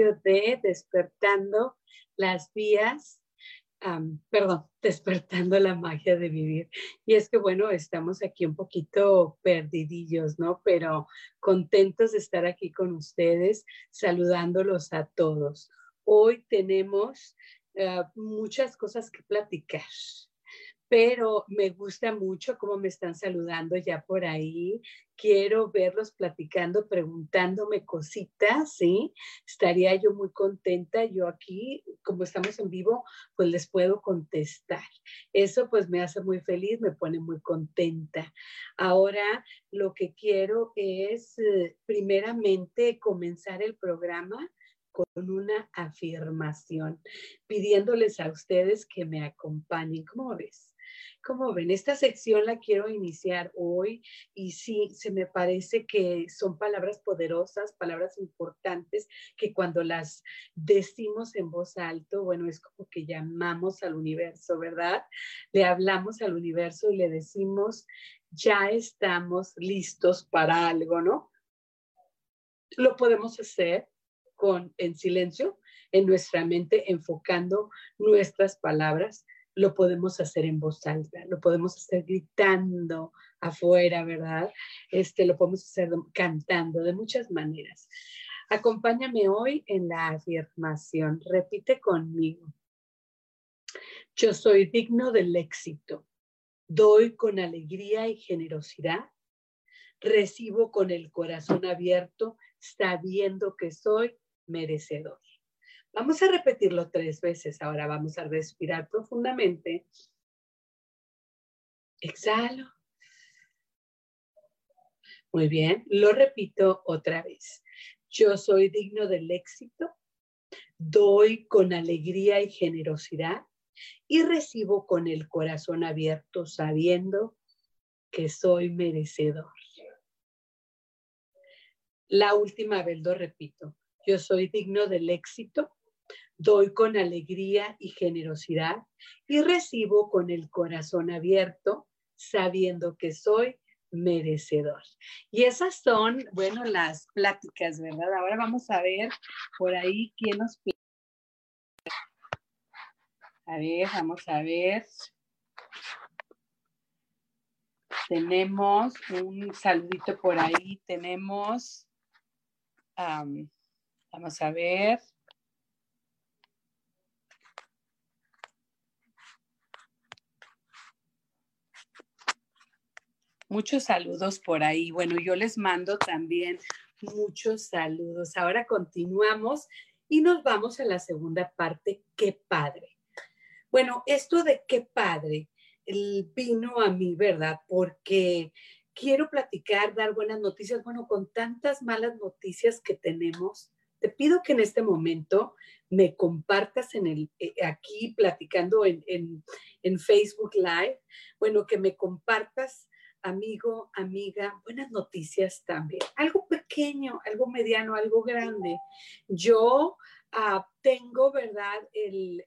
De despertando las vías, perdón, despertando la magia de vivir. Y es que, bueno, estamos aquí un poquito perdidillos, ¿no? Pero contentos de estar aquí con ustedes, saludándolos a todos. Hoy tenemos ah, muchas cosas que platicar pero me gusta mucho cómo me están saludando ya por ahí. Quiero verlos platicando, preguntándome cositas, ¿sí? Estaría yo muy contenta. Yo aquí, como estamos en vivo, pues les puedo contestar. Eso pues me hace muy feliz, me pone muy contenta. Ahora lo que quiero es, eh, primeramente, comenzar el programa con una afirmación, pidiéndoles a ustedes que me acompañen. ¿Cómo ves? Como ven, esta sección la quiero iniciar hoy y sí, se me parece que son palabras poderosas, palabras importantes que cuando las decimos en voz alto, bueno, es como que llamamos al universo, ¿verdad? Le hablamos al universo y le decimos, ya estamos listos para algo, ¿no? Lo podemos hacer con en silencio en nuestra mente enfocando nuestras palabras lo podemos hacer en voz alta, lo podemos hacer gritando afuera, ¿verdad? Este, lo podemos hacer cantando de muchas maneras. Acompáñame hoy en la afirmación. Repite conmigo. Yo soy digno del éxito. Doy con alegría y generosidad. Recibo con el corazón abierto, sabiendo que soy merecedor. Vamos a repetirlo tres veces. Ahora vamos a respirar profundamente. Exhalo. Muy bien, lo repito otra vez. Yo soy digno del éxito, doy con alegría y generosidad y recibo con el corazón abierto sabiendo que soy merecedor. La última vez lo repito. Yo soy digno del éxito, doy con alegría y generosidad y recibo con el corazón abierto, sabiendo que soy merecedor. Y esas son, bueno, las pláticas, ¿verdad? Ahora vamos a ver por ahí quién nos... A ver, vamos a ver. Tenemos un saludito por ahí, tenemos, vamos a ver. Muchos saludos por ahí. Bueno, yo les mando también muchos saludos. Ahora continuamos y nos vamos a la segunda parte. Qué padre. Bueno, esto de qué padre vino a mí, ¿verdad? Porque quiero platicar, dar buenas noticias. Bueno, con tantas malas noticias que tenemos, te pido que en este momento me compartas en el, eh, aquí platicando en, en Facebook Live, bueno, que me compartas amigo, amiga, buenas noticias también. Algo pequeño, algo mediano, algo grande. Yo ah, tengo, ¿verdad? El,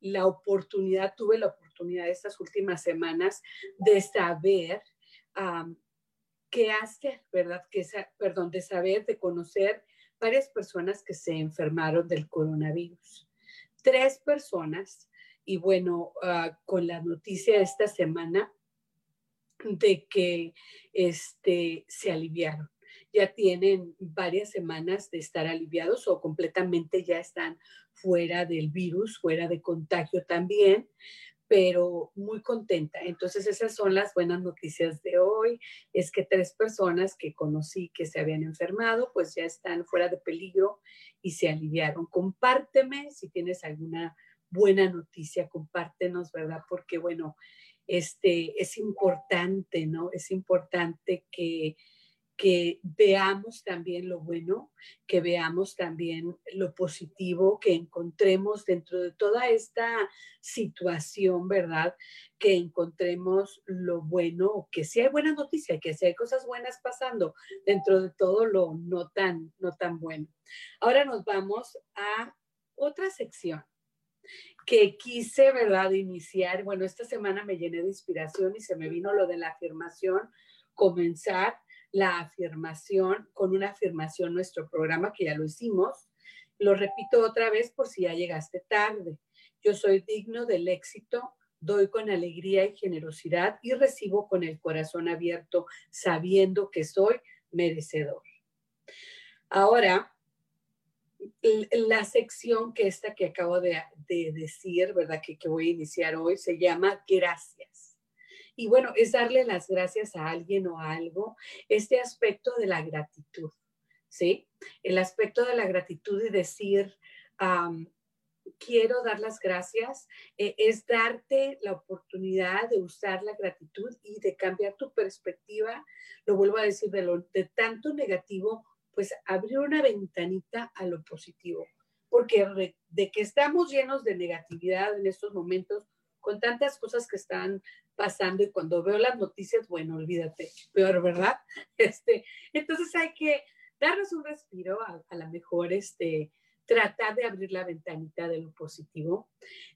la oportunidad, tuve la oportunidad estas últimas semanas de saber qué hacer, ¿verdad? Que, perdón, de saber, de conocer varias personas que se enfermaron del coronavirus. Tres personas y bueno, ah, con la noticia esta semana de que este, se aliviaron. ya tienen varias semanas de estar aliviados o completamente ya están fuera del virus, fuera de contagio también, pero muy contenta. Entonces esas son las buenas noticias de hoy. Es que tres personas que conocí que se habían enfermado, pues ya están fuera de peligro y se aliviaron. Compárteme si tienes alguna buena noticia, compártenos, ¿verdad? Porque bueno, este es importante, ¿no? Es importante que que veamos también lo bueno, que veamos también lo positivo, que encontremos dentro de toda esta situación, ¿verdad? Que encontremos lo bueno, que si hay buena noticia, que si hay cosas buenas pasando dentro de todo lo no tan, no tan bueno. Ahora nos vamos a otra sección que quise, ¿verdad?, iniciar. Bueno, esta semana me llené de inspiración y se me vino lo de la afirmación, comenzar la afirmación, con una afirmación nuestro programa, que ya lo hicimos. Lo repito otra vez por si ya llegaste tarde. Yo soy digno del éxito, doy con alegría y generosidad y recibo con el corazón abierto, sabiendo que soy merecedor. Ahora, la sección que esta que acabo de, decir, ¿verdad? Que, que voy a iniciar hoy, se llama gracias. Y bueno, es darle las gracias a alguien o a algo, este aspecto de la gratitud, ¿sí? El aspecto de la gratitud y decir, quiero dar las gracias, eh, es darte la oportunidad de usar la gratitud y de cambiar tu perspectiva, lo vuelvo a decir, de, lo, de tanto negativo, pues abrir una ventanita a lo positivo, porque de que estamos llenos de negatividad en estos momentos, con tantas cosas que están pasando y cuando veo las noticias, bueno, olvídate, peor, ¿verdad? Este, entonces hay que darnos un respiro, a, a lo mejor este, tratar de abrir la ventanita de lo positivo.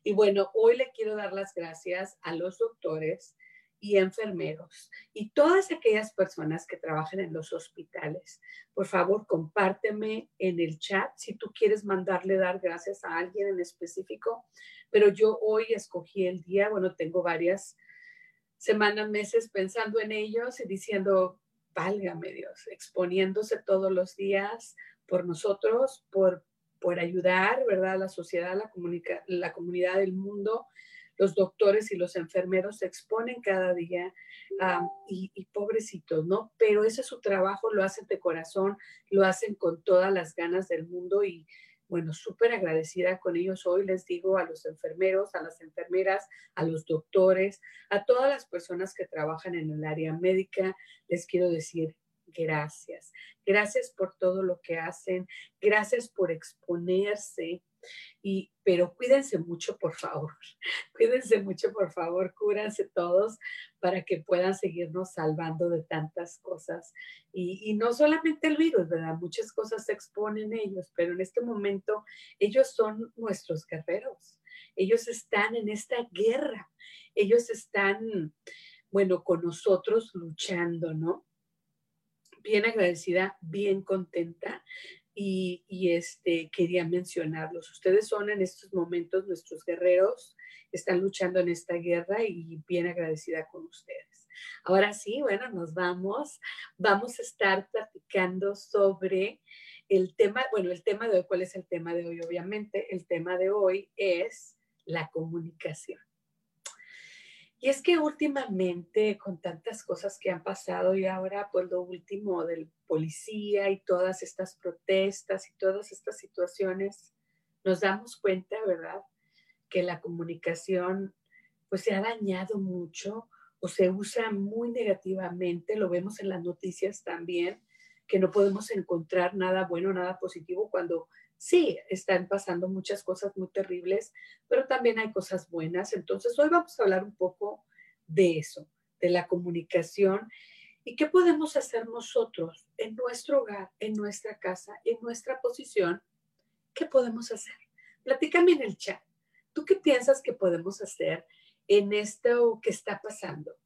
Y bueno, hoy le quiero dar las gracias a los doctores y enfermeros y todas aquellas personas que trabajan en los hospitales. Por favor, compárteme en el chat si tú quieres mandarle dar gracias a alguien en específico, pero yo hoy escogí el día, bueno, tengo varias semanas, meses pensando en ellos y diciendo, válgame Dios, exponiéndose todos los días por nosotros, por, por ayudar, ¿verdad? A la sociedad, la, la comunidad del mundo. Los doctores y los enfermeros se exponen cada día y, y, pobrecitos, ¿no? Pero ese es su trabajo, lo hacen de corazón, lo hacen con todas las ganas del mundo y, bueno, súper agradecida con ellos hoy. Les digo a los enfermeros, a las enfermeras, a los doctores, a todas las personas que trabajan en el área médica, les quiero decir gracias. Gracias por todo lo que hacen. Gracias por exponerse y, pero cuídense mucho, por favor. Cuídense mucho, por favor. Cúranse todos para que puedan seguirnos salvando de tantas cosas. Y, y no solamente el virus, ¿verdad? Muchas cosas se exponen ellos, pero en este momento ellos son nuestros guerreros. Ellos están en esta guerra. Ellos están, bueno, con nosotros luchando, ¿no? bien agradecida, bien contenta y, este, quería mencionarlos. Ustedes son en estos momentos nuestros guerreros, están luchando en esta guerra y bien agradecida con ustedes. Ahora sí, bueno, nos vamos. Vamos a estar platicando sobre el tema, bueno, el tema de hoy, ¿cuál es el tema de hoy? Obviamente, el tema de hoy es la comunicación. Y es que últimamente, con tantas cosas que han pasado y ahora, pues lo último del policía y todas estas protestas y todas estas situaciones, nos damos cuenta, ¿verdad? Que la comunicación, pues se ha dañado mucho o se usa muy negativamente, lo vemos en las noticias también, que no podemos encontrar nada bueno, nada positivo cuando sí, están pasando muchas cosas muy terribles, pero también hay cosas buenas. Entonces, hoy vamos a hablar un poco de eso, de la comunicación y qué podemos hacer nosotros en nuestro hogar, en nuestra casa, en nuestra posición. ¿Qué podemos hacer? Platícame en el chat. ¿Tú qué piensas que podemos hacer en esto que está pasando?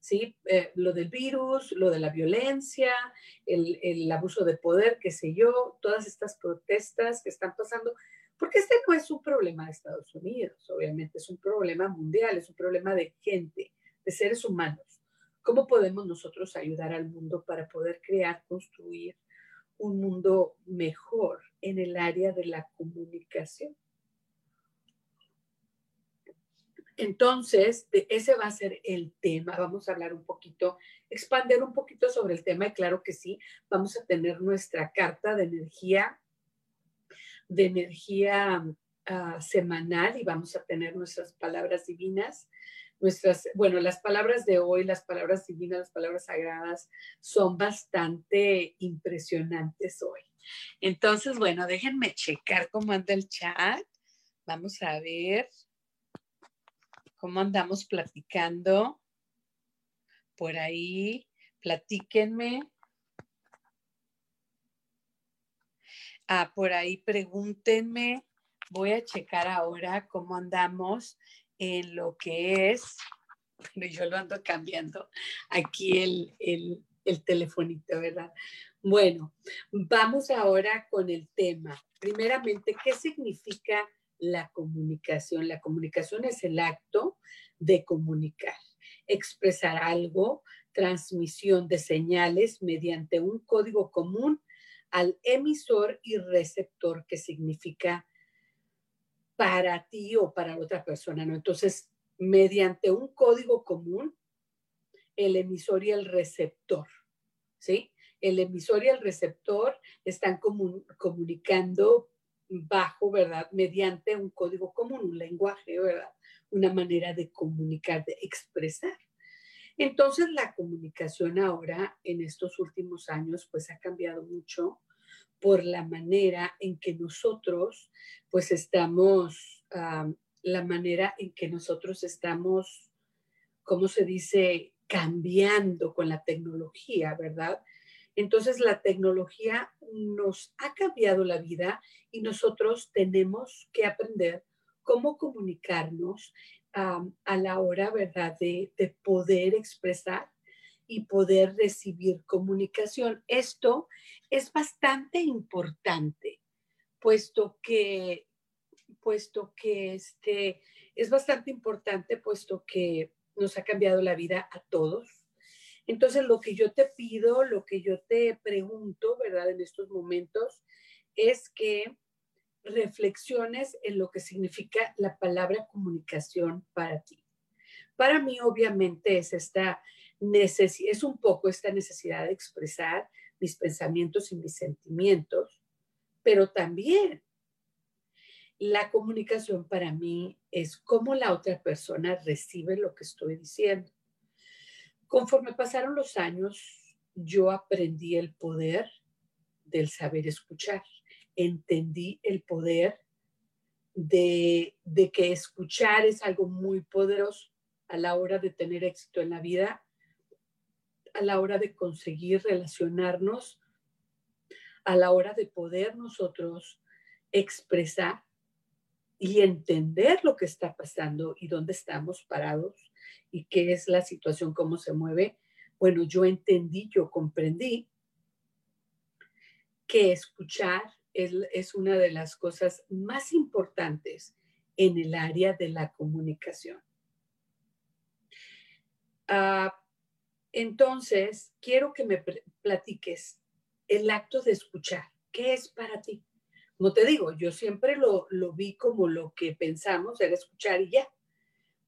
¿Sí? Eh, lo del virus, lo de la violencia, el, abuso de poder, qué sé yo, todas estas protestas que están pasando, porque este no es un problema de Estados Unidos, obviamente es un problema mundial, es un problema de gente, de seres humanos. ¿Cómo podemos nosotros ayudar al mundo para poder crear, construir un mundo mejor en el área de la comunicación? Entonces, ese va a ser el tema. Vamos a hablar un poquito, expandir un poquito sobre el tema y claro que sí, vamos a tener nuestra carta de energía, de energía ah, semanal y vamos a tener nuestras palabras divinas nuestras, bueno, las palabras de hoy, las palabras divinas, las palabras sagradas son bastante impresionantes hoy. Entonces, bueno, déjenme checar cómo anda el chat. Vamos a ver cómo andamos platicando por ahí. Platíquenme. Ah, por ahí pregúntenme. Voy a checar ahora cómo andamos en lo que es, yo lo ando cambiando aquí el, el, el telefonito, ¿verdad? Bueno, vamos ahora con el tema. Primeramente, ¿qué significa la comunicación? La comunicación es el acto de comunicar, expresar algo, transmisión de señales mediante un código común al emisor y receptor, que significa para ti o para otra persona, ¿no? Entonces, mediante un código común, el emisor y el receptor, ¿sí? El emisor y el receptor están comunicando bajo, ¿verdad? Mediante un código común, un lenguaje, ¿verdad? Una manera de comunicar, de expresar. Entonces, la comunicación ahora, en estos últimos años, pues ha cambiado mucho por la manera en que nosotros, pues estamos, la manera en que nosotros estamos, ¿cómo se dice? Cambiando con la tecnología, ¿verdad? Entonces la tecnología nos ha cambiado la vida y nosotros tenemos que aprender cómo comunicarnos a la hora, ¿verdad?, de, de poder expresar y poder recibir comunicación. Esto es bastante importante, puesto que, puesto que este, es bastante importante, puesto que nos ha cambiado la vida a todos. Entonces, lo que yo te pido, lo que yo te pregunto, ¿verdad? En estos momentos, es que reflexiones en lo que significa la palabra comunicación para ti. Para mí, obviamente, es esta es un poco esta necesidad de expresar mis pensamientos y mis sentimientos, pero también la comunicación para mí es cómo la otra persona recibe lo que estoy diciendo. Conforme pasaron los años, yo aprendí el poder del saber escuchar, entendí el poder de, de que escuchar es algo muy poderoso a la hora de tener éxito en la vida a la hora de conseguir relacionarnos, a la hora de poder nosotros expresar y entender lo que está pasando y dónde estamos parados y qué es la situación, cómo se mueve. Bueno, yo entendí, yo comprendí que escuchar es, una de las cosas más importantes en el área de la comunicación. Uh, entonces, quiero que me platiques el acto de escuchar. ¿Qué es para ti? Como te digo, yo siempre lo, lo vi como lo que pensamos, era escuchar y ya.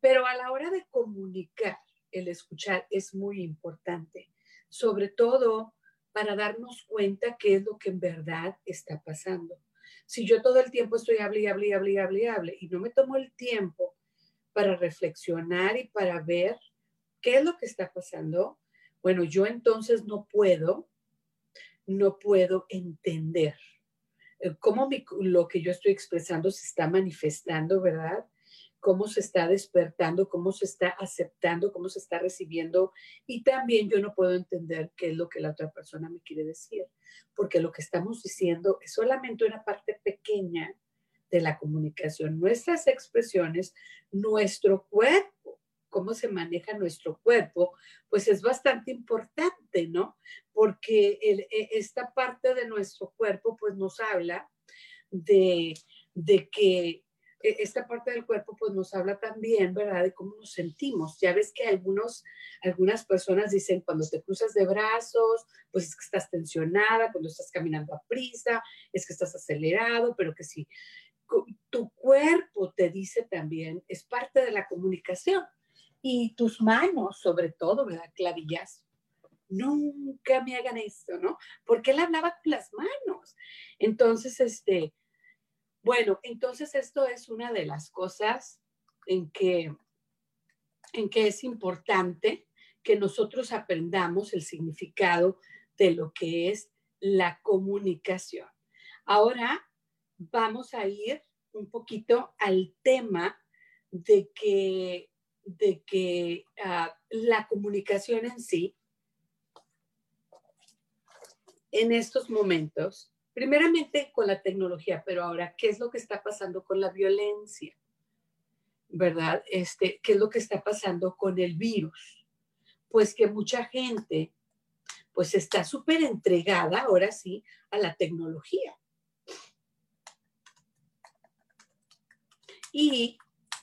Pero a la hora de comunicar, el escuchar es muy importante, sobre todo para darnos cuenta qué es lo que en verdad está pasando. Si yo todo el tiempo estoy hable y hable y hable y hable hable y no me tomo el tiempo para reflexionar y para ver ¿Qué es lo que está pasando? Bueno, yo entonces no puedo, no puedo entender eh, cómo lo que yo estoy expresando se está manifestando, ¿verdad? Cómo se está despertando, cómo se está aceptando, cómo se está recibiendo. Y también yo no puedo entender qué es lo que la otra persona me quiere decir, porque lo que estamos diciendo es solamente una parte pequeña de la comunicación. Nuestras expresiones, nuestro cuerpo cómo se maneja nuestro cuerpo, pues es bastante importante, ¿no? Porque e, esta parte de nuestro cuerpo, pues nos habla de, de que e, esta parte del cuerpo pues nos habla también, ¿verdad? De cómo nos sentimos. Ya ves que algunos, algunas personas dicen cuando te cruzas de brazos, pues es que estás tensionada, cuando estás caminando a prisa, es que estás acelerado, pero que si tu cuerpo te dice también, es parte de la comunicación. Y tus manos, sobre todo, ¿verdad? Clavillas. Nunca me hagan esto, ¿no? Porque él hablaba con las manos. Entonces, este, bueno, entonces esto es una de las cosas en que, en que es importante que nosotros aprendamos el significado de lo que es la comunicación. Ahora vamos a ir un poquito al tema de que, de que ah, la comunicación en sí, en estos momentos, primeramente con la tecnología, pero ahora, ¿qué es lo que está pasando con la violencia? ¿Verdad? Este, ¿Qué es lo que está pasando con el virus? Pues que mucha gente, pues está súper entregada, ahora sí, a la tecnología. Y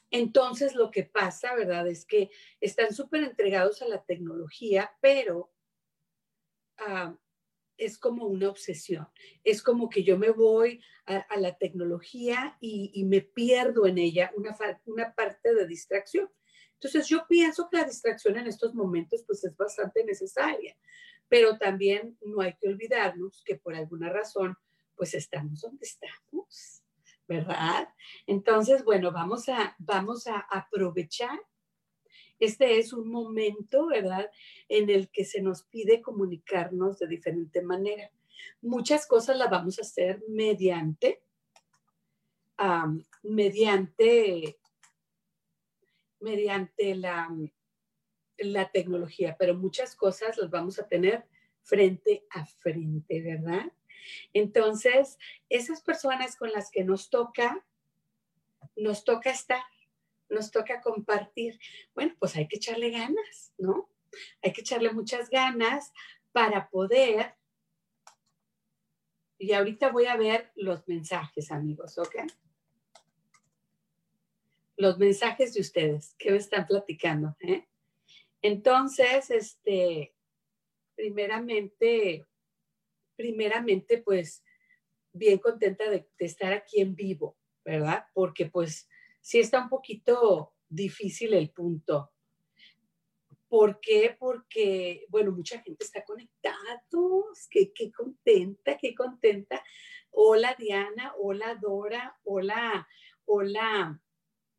entonces lo que pasa, ¿verdad? Es que están súper entregados a la tecnología, pero ah, es como una obsesión. Es como que yo me voy a, la tecnología y, me pierdo en ella una, una parte de distracción. Entonces yo pienso que la distracción en estos momentos pues es bastante necesaria, pero también no hay que olvidarnos que por alguna razón pues estamos donde estamos, ¿verdad? Entonces, bueno, vamos a, vamos a aprovechar este es un momento, ¿verdad?, en el que se nos pide comunicarnos de diferente manera. Muchas cosas las vamos a hacer mediante, mediante, mediante la, la tecnología, pero muchas cosas las vamos a tener frente a frente, ¿verdad? Entonces, esas personas con las que nos toca, nos toca estar nos toca compartir. Bueno, pues hay que echarle ganas, ¿no? Hay que echarle muchas ganas para poder. Y ahorita voy a ver los mensajes, amigos, ¿ok? Los mensajes de ustedes, ¿qué me están platicando? Eh? Entonces, este, primeramente, primeramente, pues, bien contenta de, de estar aquí en vivo, ¿verdad? Porque pues sí está un poquito difícil el punto. ¿Por qué? Porque, bueno, mucha gente está conectada, qué, qué contenta, qué contenta. Hola Diana, hola Dora, hola, hola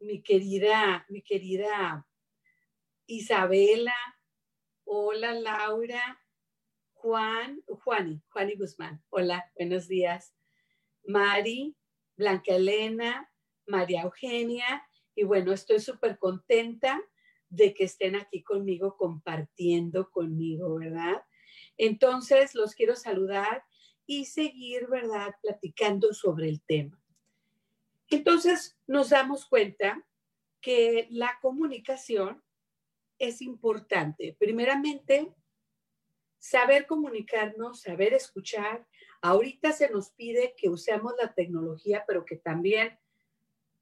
mi querida, mi querida Isabela, hola Laura, Juan, Juani, Juani Guzmán, hola, buenos días. Mari, Blanca Elena, María Eugenia, y bueno, estoy súper contenta de que estén aquí conmigo, compartiendo conmigo, ¿verdad? Entonces, los quiero saludar y seguir, ¿verdad?, platicando sobre el tema. Entonces, nos damos cuenta que la comunicación es importante. Primeramente, saber comunicarnos, saber escuchar. Ahorita se nos pide que usemos la tecnología, pero que también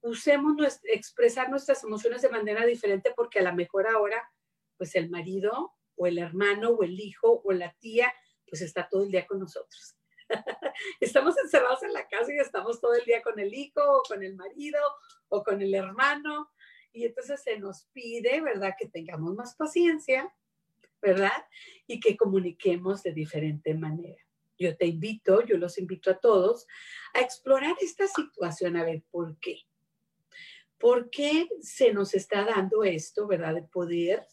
usemos expresar nuestras emociones de manera diferente porque a lo mejor ahora, pues el marido o el hermano o el hijo o la tía, pues está todo el día con nosotros. estamos encerrados en la casa y estamos todo el día con el hijo o con el marido o con el hermano. Y entonces se nos pide, ¿verdad?, que tengamos más paciencia, ¿verdad? Y que comuniquemos de diferente manera. Yo te invito, yo los invito a todos a explorar esta situación, a ver por qué. ¿Por qué se nos está dando esto, verdad? De poder,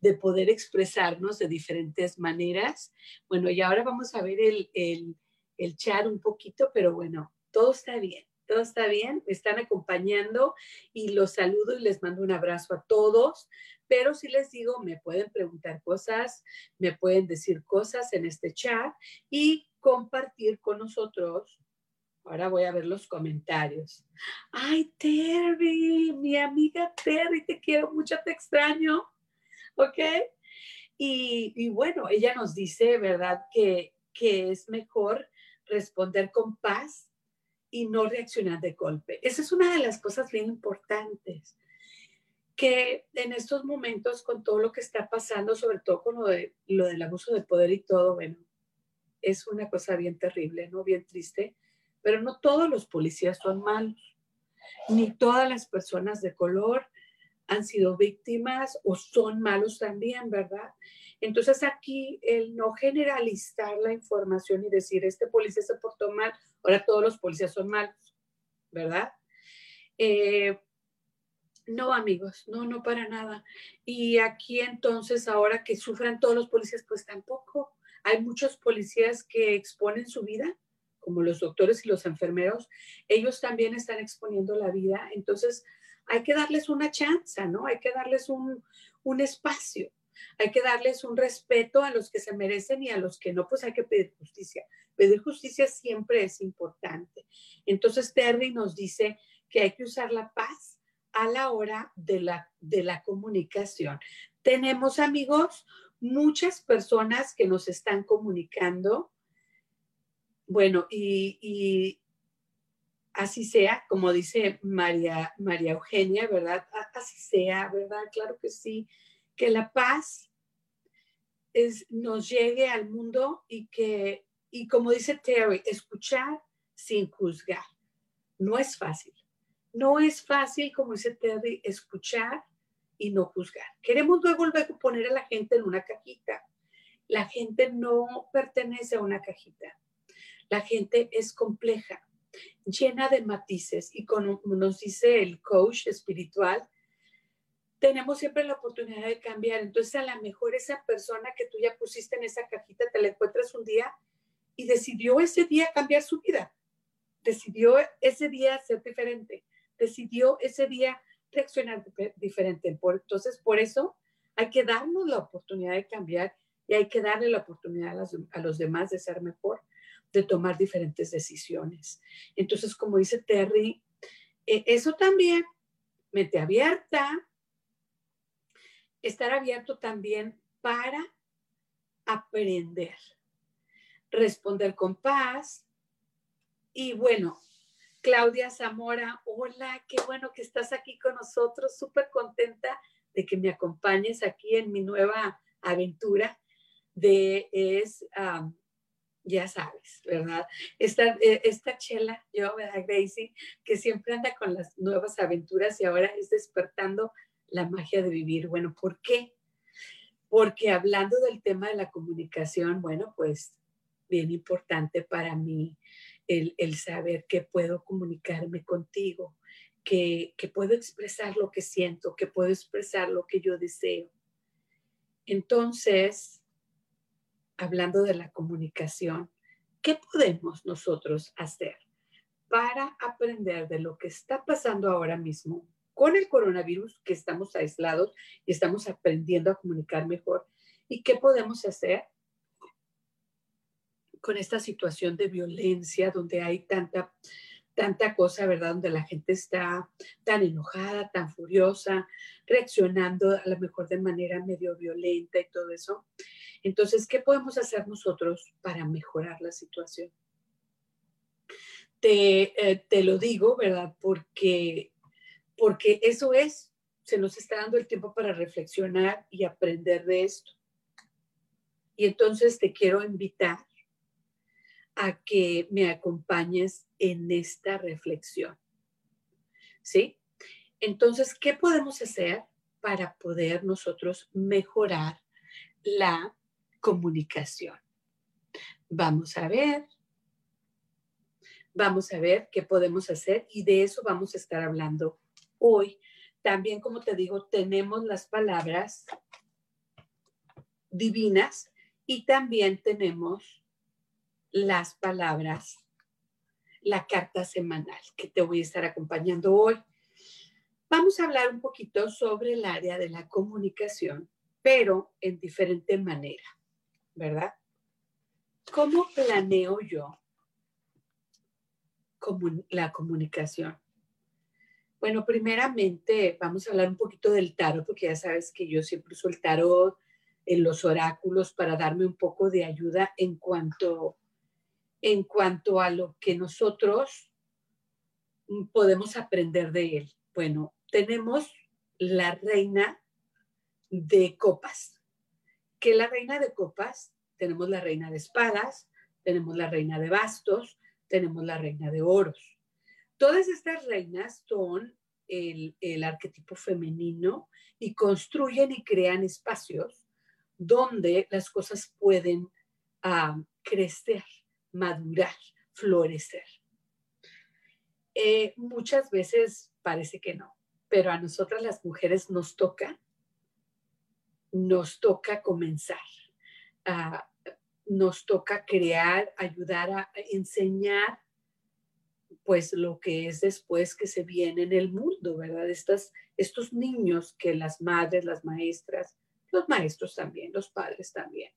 de poder expresarnos de diferentes maneras. Bueno, y ahora vamos a ver el, el, el chat un poquito, pero bueno, todo está bien todo está bien, me están acompañando y los saludo y les mando un abrazo a todos, pero si les digo, me pueden preguntar cosas, me pueden decir cosas en este chat y compartir con nosotros Ahora voy a ver los comentarios. Ay, Terry, mi amiga Terry, te quiero mucho, te extraño. ¿Ok? Y, bueno, ella nos dice, ¿verdad? Que, que es mejor responder con paz y no reaccionar de golpe. Esa es una de las cosas bien importantes que en estos momentos con todo lo que está pasando, sobre todo con lo, de, lo del abuso de poder y todo, bueno, es una cosa bien terrible, ¿no? Bien triste, pero no todos los policías son malos, ni todas las personas de color han sido víctimas o son malos también, ¿verdad? Entonces aquí el no generalizar la información y decir, este policía se portó mal, ahora todos los policías son malos, ¿verdad? Eh, no, amigos, no, no para nada. Y aquí entonces, ahora que sufran todos los policías, pues tampoco. Hay muchos policías que exponen su vida, como los doctores y los enfermeros. Ellos también están exponiendo la vida. Entonces, hay que darles una chance, ¿no? Hay que darles un, un espacio. Hay que darles un respeto a los que se merecen y a los que no, pues hay que pedir justicia. Pedir justicia siempre es importante. Entonces, Terry nos dice que hay que usar la paz a la hora de la, de la comunicación. Tenemos amigos, muchas personas que nos están comunicando. Bueno, y, así sea, como dice María, María Eugenia, ¿verdad? Así sea, ¿verdad? Claro que sí, que la paz nos llegue al mundo y que, y como dice Terry, escuchar sin juzgar. No es fácil. No es fácil, como dice Terry, escuchar y no juzgar. Queremos luego, luego poner a la gente en una cajita. La gente no pertenece a una cajita. La gente es compleja, llena de matices y como nos dice el coach espiritual, tenemos siempre la oportunidad de cambiar. Entonces, a lo mejor esa persona que tú ya pusiste en esa cajita, te la encuentras un día y decidió ese día cambiar su vida. Decidió ese día ser diferente decidió ese día reaccionar diferente. entonces, por eso hay que darnos la oportunidad de cambiar y hay que darle la oportunidad a, los demás de ser mejor, de tomar diferentes decisiones. Entonces, como dice Terry, e, eso también, mente abierta, estar abierto también para aprender, responder con paz y bueno, Claudia Zamora, hola, qué bueno que estás aquí con nosotros, súper contenta de que me acompañes aquí en mi nueva aventura de es, ya sabes, ¿verdad? Esta, eh, esta chela, yo, ¿verdad, Gracie? Que siempre anda con las nuevas aventuras y ahora es despertando la magia de vivir. Bueno, ¿por qué? Porque hablando del tema de la comunicación, bueno, pues bien importante para mí el, saber que puedo comunicarme contigo, que, que puedo expresar lo que siento, que puedo expresar lo que yo deseo. Entonces, hablando de la comunicación, ¿qué podemos nosotros hacer para aprender de lo que está pasando ahora mismo con el coronavirus, que estamos aislados y estamos aprendiendo a comunicar mejor? ¿Y qué podemos hacer con esta situación de violencia, donde hay tanta, tanta cosa, ¿verdad? Donde la gente está tan enojada, tan furiosa, reaccionando a lo mejor de manera medio violenta y todo eso. Entonces, ¿qué podemos hacer nosotros para mejorar la situación? Te, eh, te lo digo, ¿verdad? Porque, porque eso es, se nos está dando el tiempo para reflexionar y aprender de esto. Y entonces te quiero invitar a que me acompañes en esta reflexión. ¿Sí? Entonces, ¿qué podemos hacer para poder nosotros mejorar la comunicación? Vamos a ver, vamos a ver qué podemos hacer y de eso vamos a estar hablando hoy. También, como te digo, tenemos las palabras divinas y también tenemos las palabras, la carta semanal que te voy a estar acompañando hoy. Vamos a hablar un poquito sobre el área de la comunicación, pero en diferente manera, ¿verdad? ¿Cómo planeo yo la comunicación? Bueno, primeramente vamos a hablar un poquito del tarot, porque ya sabes que yo siempre uso el tarot en los oráculos para darme un poco de ayuda en cuanto en cuanto a lo que nosotros podemos aprender de él? Bueno, tenemos la reina de copas, que la reina de copas, tenemos la reina de espadas, tenemos la reina de bastos, tenemos la reina de oros. Todas estas reinas son el, arquetipo femenino y construyen y crean espacios donde las cosas pueden crecer, madurar, florecer. Eh, muchas veces parece que no, pero a nosotras las mujeres nos toca, nos toca comenzar, nos toca crear, ayudar a enseñar, pues lo que es después que se viene en el mundo, ¿verdad? Estas, estos niños que las madres, las maestras, los maestros también, los padres también,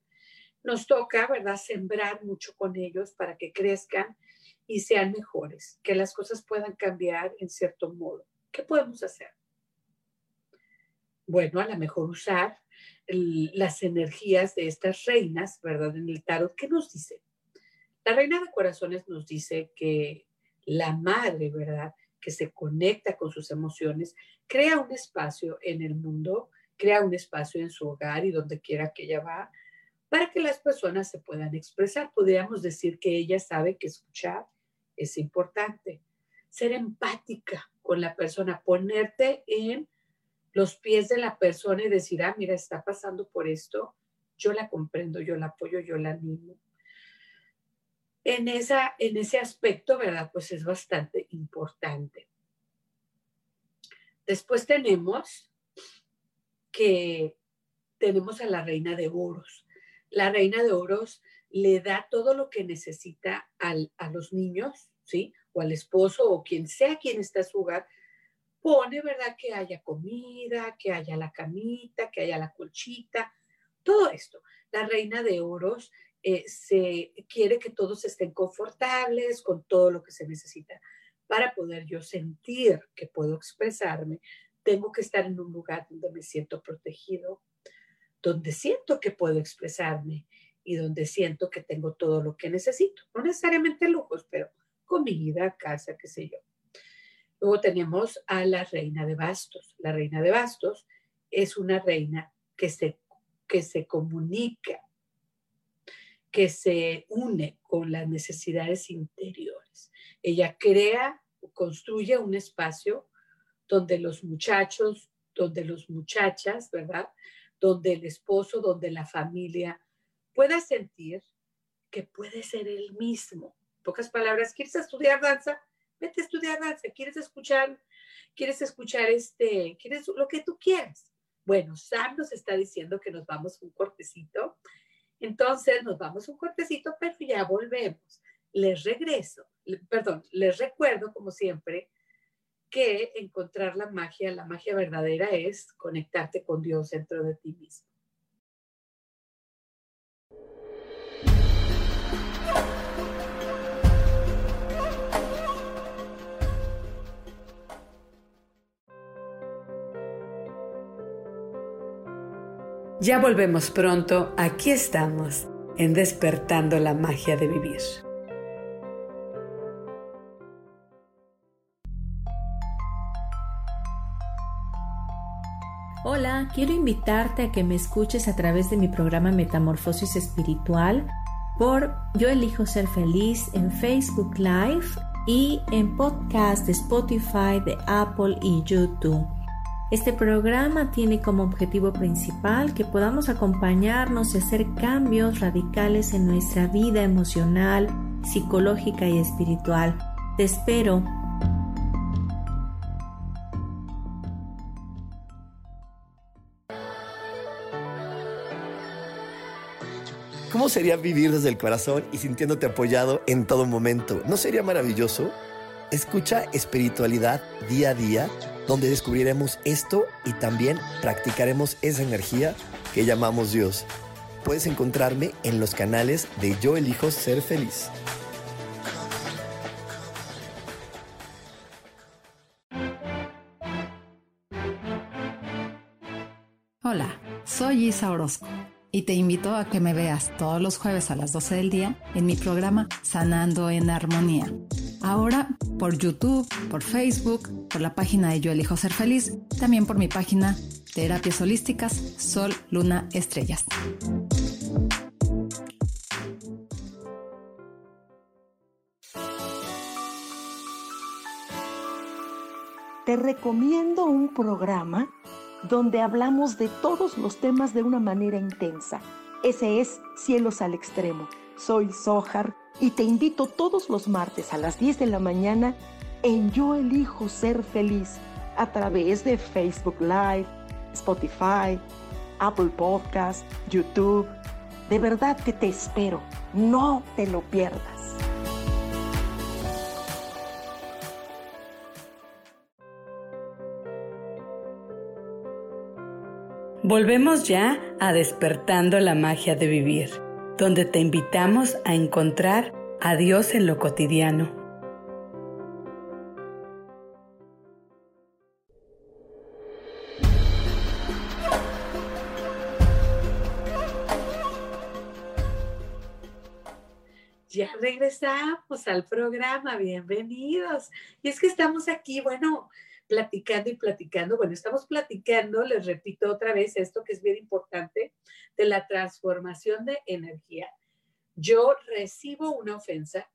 nos toca, ¿verdad? Sembrar mucho con ellos para que crezcan y sean mejores, que las cosas puedan cambiar en cierto modo. ¿Qué podemos hacer? Bueno, a lo mejor usar las energías de estas reinas, ¿verdad? En el tarot, ¿qué nos dice? La reina de corazones nos dice que la madre, ¿verdad? Que se conecta con sus emociones, crea un espacio en el mundo, crea un espacio en su hogar y donde quiera que ella va, para que las personas se puedan expresar. Podríamos decir que ella sabe que escuchar es importante. Ser empática con la persona, ponerte en los pies de la persona y decir, ah, mira, está pasando por esto, yo la comprendo, yo la apoyo, yo la animo. En, esa, en ese aspecto, ¿verdad? Pues es bastante importante. Después tenemos que tenemos a la reina de oros. La reina de oros le da todo lo que necesita a los niños, ¿sí? O al esposo o quien sea quien está en su hogar pone, ¿verdad? Que haya comida, que haya la camita, que haya la colchita, todo esto. La reina de oros eh, se quiere que todos estén confortables con todo lo que se necesita. Para poder yo sentir que puedo expresarme, tengo que estar en un lugar donde me siento protegido, donde siento que puedo expresarme y donde siento que tengo todo lo que necesito. No necesariamente lujos, pero comida, casa, qué sé yo. Luego tenemos a la reina de bastos. La reina de bastos es una reina que se, que se comunica, que se une con las necesidades interiores. Ella crea, construye un espacio donde los muchachos, donde los muchachas, ¿verdad? Donde el esposo, donde la familia pueda sentir que puede ser el mismo. En pocas palabras, ¿quieres estudiar danza? Vete a estudiar quieres escuchar, quieres escuchar este, quieres lo que tú quieras. Bueno, Sam nos está diciendo que nos vamos un cortecito. Entonces nos vamos un cortecito, pero ya volvemos. Les regreso, perdón, les recuerdo como siempre que encontrar la magia, la magia verdadera es conectarte con Dios dentro de ti mismo. Ya volvemos pronto, aquí estamos, en despertando la magia de vivir. Hola, quiero invitarte a que me escuches a través de mi programa Metamorfosis Espiritual por Yo elijo ser feliz en Facebook Live y en podcast de Spotify, de Apple y YouTube. Este programa tiene como objetivo principal que podamos acompañarnos y hacer cambios radicales en nuestra vida emocional, psicológica y espiritual. Te espero. ¿Cómo sería vivir desde el corazón y sintiéndote apoyado en todo momento? ¿No sería maravilloso? Escucha espiritualidad día a día donde descubriremos esto y también practicaremos esa energía que llamamos Dios. Puedes encontrarme en los canales de Yo elijo ser feliz. Hola, soy Isa Orozco y te invito a que me veas todos los jueves a las 12 del día en mi programa Sanando en Armonía Ahora por YouTube, por Facebook, por la página de Yo Elijo Ser Feliz, también por mi página Terapias Holísticas Sol, Luna, Estrellas. Te recomiendo un programa donde hablamos de todos los temas de una manera intensa. Ese es Cielos al Extremo. Soy Sohar y te invito todos los martes a las 10 de la mañana en Yo elijo ser feliz a través de Facebook Live, Spotify, Apple Podcast, YouTube. De verdad que te espero. No te lo pierdas. Volvemos ya a despertando la magia de vivir donde te invitamos a encontrar a Dios en lo cotidiano. Ya regresamos al programa, bienvenidos. Y es que estamos aquí, bueno, platicando y platicando. Bueno, estamos platicando, les repito otra vez esto que es bien importante, de la transformación de energía. Yo recibo una ofensa,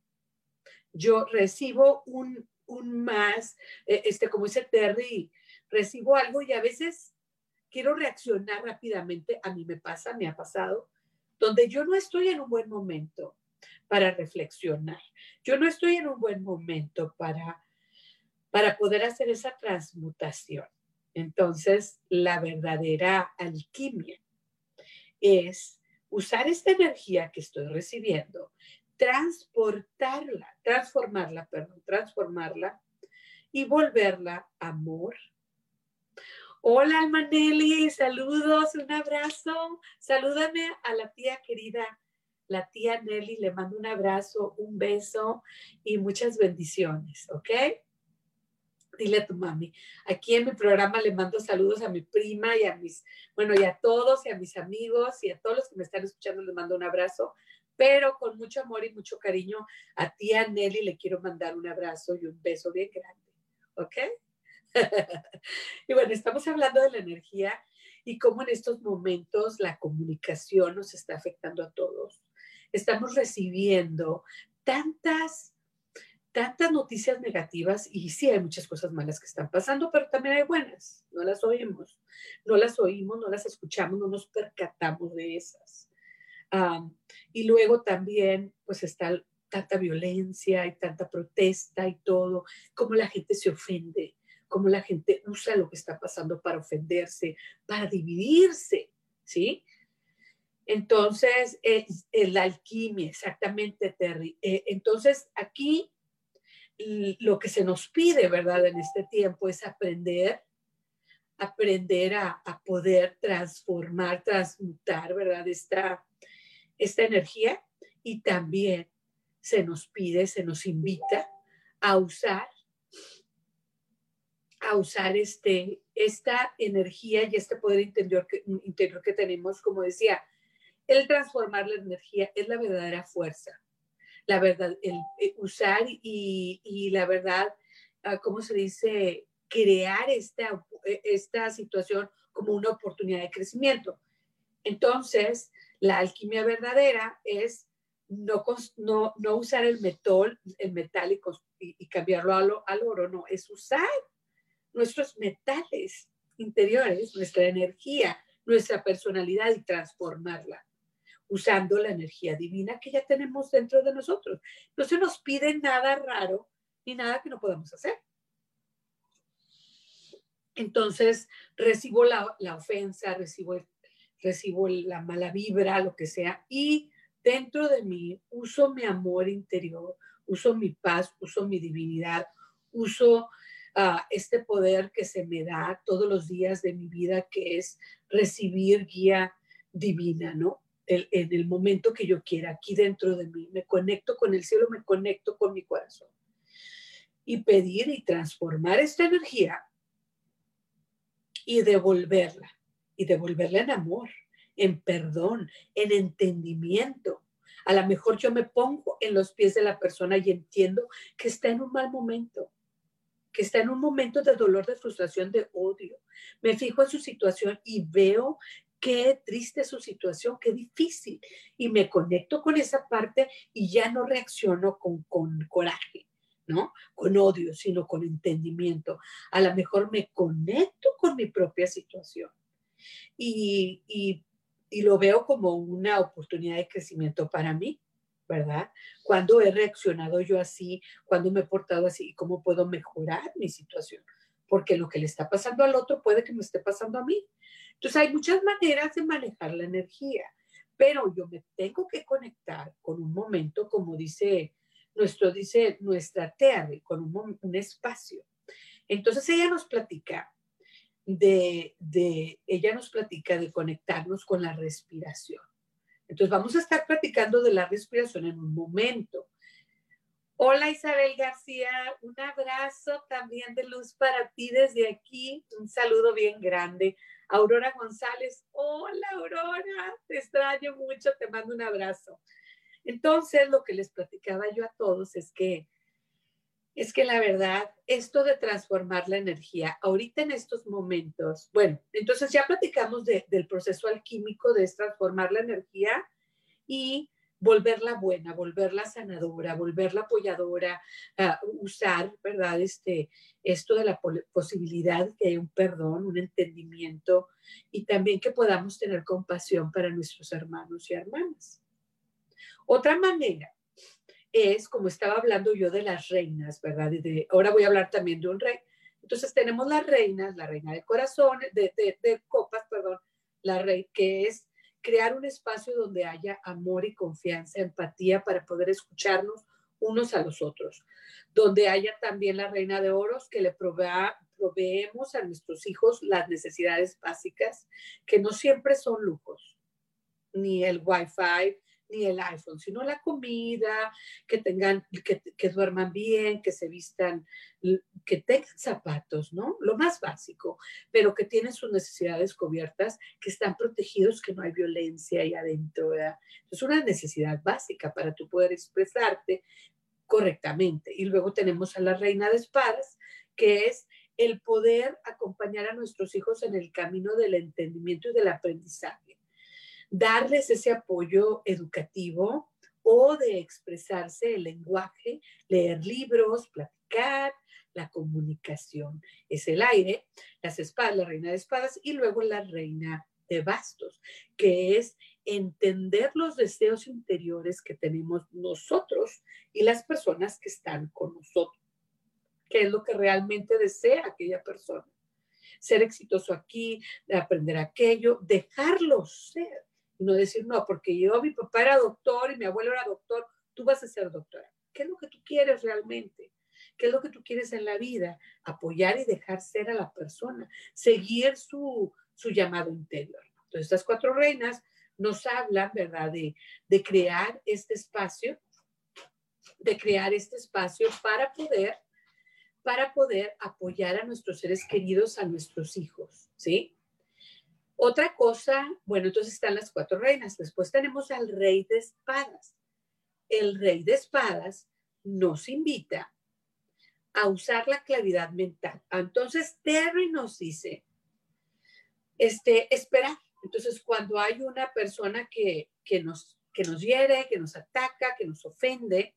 yo recibo un, un más, eh, este, como dice Terry, recibo algo y a veces quiero reaccionar rápidamente, a mí me pasa, me ha pasado, donde yo no estoy en un buen momento para reflexionar, yo no estoy en un buen momento para para poder hacer esa transmutación. Entonces, la verdadera alquimia es usar esta energía que estoy recibiendo, transportarla, transformarla, perdón, transformarla y volverla amor. Hola, Almanelli, saludos, un abrazo. Salúdame a la tía querida, la tía Nelly, le mando un abrazo, un beso y muchas bendiciones, ¿ok? Dile a tu mami. Aquí en mi programa le mando saludos a mi prima y a mis, bueno, y a todos y a mis amigos y a todos los que me están escuchando les mando un abrazo, pero con mucho amor y mucho cariño a tía Nelly le quiero mandar un abrazo y un beso bien grande, ¿ok? y bueno, estamos hablando de la energía y cómo en estos momentos la comunicación nos está afectando a todos. Estamos recibiendo tantas tantas noticias negativas y sí hay muchas cosas malas que están pasando, pero también hay buenas, no las oímos, no las oímos, no las escuchamos, no nos percatamos de esas. y luego también pues está tanta violencia y tanta protesta y todo, cómo la gente se ofende, cómo la gente usa lo que está pasando para ofenderse, para dividirse, ¿sí? Entonces, es, la alquimia, exactamente, Terry. Eh, entonces, aquí lo que se nos pide, ¿verdad? En este tiempo es aprender, aprender a, poder transformar, transmutar, ¿verdad? Esta, esta energía y también se nos pide, se nos invita a usar a usar este, esta energía y este poder interior que, interior que tenemos, como decía, el transformar la energía es la verdadera fuerza la verdad, el, eh, usar y, la verdad, ah, ¿cómo se dice? Crear esta, eh, esta situación como una oportunidad de crecimiento. Entonces, la alquimia verdadera es no, no, no usar el metal, el metálico y, cambiarlo al oro, no, es usar nuestros metales interiores, nuestra energía, nuestra personalidad y transformarla usando la energía divina que ya tenemos dentro de nosotros. No se nos pide nada raro ni nada que no podamos hacer. Entonces, recibo la, ofensa, recibo, recibo la mala vibra, lo que sea, y dentro de mí uso mi amor interior, uso mi paz, uso mi divinidad, uso ah, este poder que se me da todos los días de mi vida, que es recibir guía divina, ¿no? En el momento que yo quiera, aquí dentro de mí. Me conecto con el cielo, me conecto con mi corazón. Y pedir y transformar esta energía y devolverla. Y devolverla en amor, en perdón, en entendimiento. A lo mejor yo me pongo en los pies de la persona y entiendo que está en un mal momento, que está en un momento de dolor, de frustración, de odio. Me fijo en su situación y veo qué triste su situación, qué difícil. Y me conecto con esa parte y ya no reacciono con, con coraje, ¿no? Con odio, sino con entendimiento. A lo mejor me conecto con mi propia situación y, y, y lo veo como una oportunidad de crecimiento para mí, ¿verdad? Cuando he reaccionado yo así, cuando me he portado así y cómo puedo mejorar mi situación, porque lo que le está pasando al otro puede que me esté pasando a mí. Entonces hay muchas maneras de manejar la energía, pero yo me tengo que conectar con un momento, como dice nuestro, dice nuestra Terry, con un, un espacio. Entonces ella nos platica de, de, ella nos platica de conectarnos con la respiración. Entonces vamos a estar platicando de la respiración en un momento. Hola Isabel García, un abrazo también de luz para ti desde aquí, un saludo bien grande. Aurora González, hola Aurora, te extraño mucho, te mando un abrazo. Entonces, lo que les platicaba yo a todos es que es que la verdad, esto de transformar la energía, ahorita en estos momentos, bueno, entonces ya platicamos del proceso alquímico de transformar la energía y volverla buena, volverla sanadora, volverla apoyadora, usar, ¿verdad? Este, esto de la posibilidad de que haya un perdón, un entendimiento y también que podamos tener compasión para nuestros hermanos y hermanas. Otra manera es, como estaba hablando yo de las reinas, ¿verdad? De, ahora voy a hablar también de un rey. Entonces tenemos las reinas, la reina de corazones, de, de copas, perdón, la rey, que es crear un espacio donde haya amor y confianza, empatía para poder escucharnos unos a los otros, donde haya también la reina de oros que le provea, proveemos a nuestros hijos las necesidades básicas, que no siempre son lujos, ni el wifi, ni el iPhone, sino la comida, que tengan, que, duerman bien, que se vistan, que tengan zapatos, ¿no? Lo más básico, pero que tienen sus necesidades cubiertas, que están protegidos, que no hay violencia ahí adentro, ¿verdad? Es una necesidad básica para tú poder expresarte correctamente. Y luego tenemos a la reina de espadas, que es el poder acompañar a nuestros hijos en el camino del entendimiento y del aprendizaje darles ese apoyo educativo o de expresarse el lenguaje, leer libros, platicar, la comunicación. Es el aire, las espadas, la reina de espadas y luego la reina de bastos, que es entender los deseos interiores que tenemos nosotros y las personas que están con nosotros. ¿Qué es lo que realmente desea aquella persona? Ser exitoso aquí, aprender aquello, dejarlos ser y no decir, no, porque yo, mi papá era doctor y mi abuelo era doctor, tú vas a ser doctora. ¿Qué es lo que tú quieres realmente? ¿Qué es lo que tú quieres en la vida? Apoyar y dejar ser a la persona, seguir su, su llamado interior. Entonces, estas cuatro reinas nos hablan, ¿verdad?, de, de crear este espacio, de crear este espacio para poder, para poder apoyar a nuestros seres queridos, a nuestros hijos, ¿sí? Otra cosa, bueno, entonces están las cuatro reinas. Después tenemos al rey de espadas. El rey de espadas nos invita a usar la claridad mental. Entonces, Terry nos dice, este, esperar. Entonces, cuando hay una persona que, que, nos, que nos hiere, que nos ataca, que nos ofende,